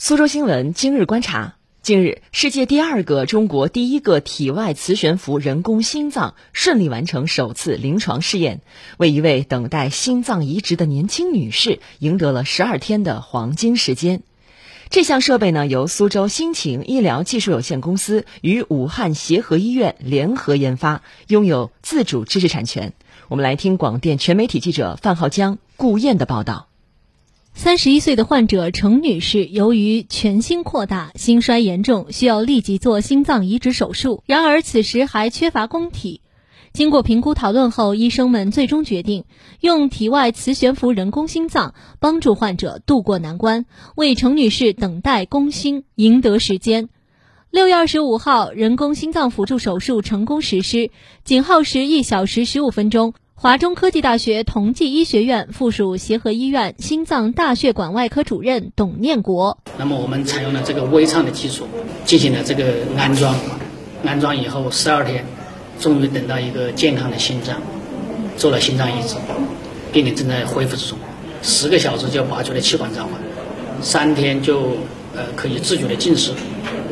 苏州新闻今日观察：近日，世界第二个、中国第一个体外磁悬浮人工心脏顺利完成首次临床试验，为一位等待心脏移植的年轻女士赢得了十二天的黄金时间。这项设备呢，由苏州新晴医疗技术有限公司与武汉协和医院联合研发，拥有自主知识产权。我们来听广电全媒体记者范浩江、顾燕的报道。三十一岁的患者程女士，由于全心扩大、心衰严重，需要立即做心脏移植手术。然而此时还缺乏供体。经过评估讨论后，医生们最终决定用体外磁悬浮人工心脏帮助患者渡过难关，为程女士等待供心赢得时间。六月二十五号，人工心脏辅助手术成功实施，仅耗时一小时十五分钟。华中科技大学同济医学院附属协和医院心脏大血管外科主任董念国。那么我们采用了这个微创的技术进行了这个安装，安装以后十二天，终于等到一个健康的心脏，做了心脏移植，病人正在恢复之中，十个小时就拔出了气管脏环，三天就呃可以自主的进食，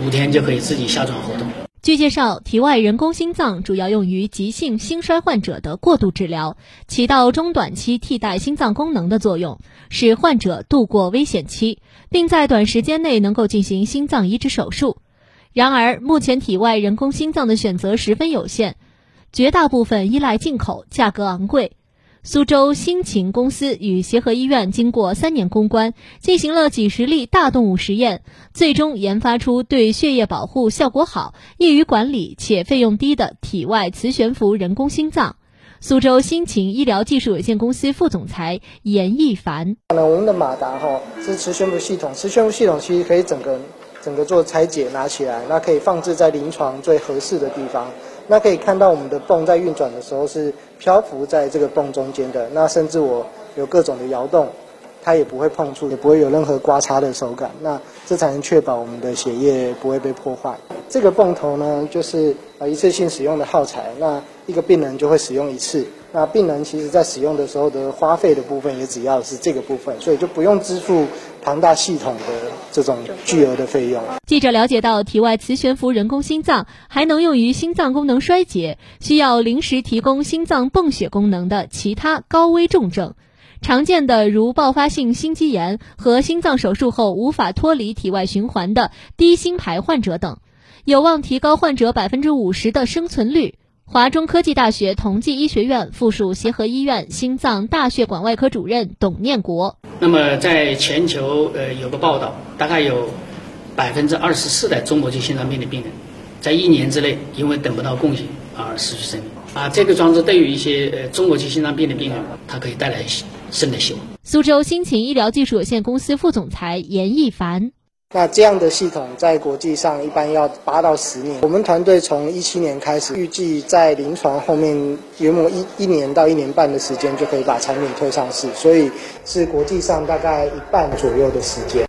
五天就可以自己下床活动。据介绍，体外人工心脏主要用于急性心衰患者的过渡治疗，起到中短期替代心脏功能的作用，使患者度过危险期，并在短时间内能够进行心脏移植手术。然而，目前体外人工心脏的选择十分有限，绝大部分依赖进口，价格昂贵。苏州新晴公司与协和医院经过三年攻关，进行了几十例大动物实验，最终研发出对血液保护效果好、易于管理且费用低的体外磁悬浮人工心脏。苏州新晴医疗技术有限公司副总裁严毅凡：那我们的马达哈是磁悬浮系统，磁悬浮系统其实可以整个整个做拆解拿起来，那可以放置在临床最合适的地方。那可以看到我们的泵在运转的时候是漂浮在这个泵中间的，那甚至我有各种的摇动，它也不会碰触，也不会有任何刮擦的手感。那这才能确保我们的血液不会被破坏。这个泵头呢，就是呃一次性使用的耗材，那一个病人就会使用一次。那病人其实在使用的时候的花费的部分也只要是这个部分，所以就不用支付庞大系统的这种巨额的费用。记者了解到，体外磁悬浮人工心脏还能用于心脏功能衰竭、需要临时提供心脏泵血功能的其他高危重症，常见的如爆发性心肌炎和心脏手术后无法脱离体外循环的低心排患者等，有望提高患者百分之五十的生存率。华中科技大学同济医学院附属协和医院心脏大血管外科主任董念国。那么，在全球呃有个报道，大概有百分之二十四的中国籍心脏病的病人，在一年之内因为等不到供血而失去生命。啊，这个装置对于一些呃中国籍心脏病的病人，它可以带来生的希望。苏州新秦医疗技术有限公司副总裁严一凡。那这样的系统在国际上一般要八到十年。我们团队从一七年开始，预计在临床后面约莫一一年到一年半的时间就可以把产品推上市，所以是国际上大概一半左右的时间。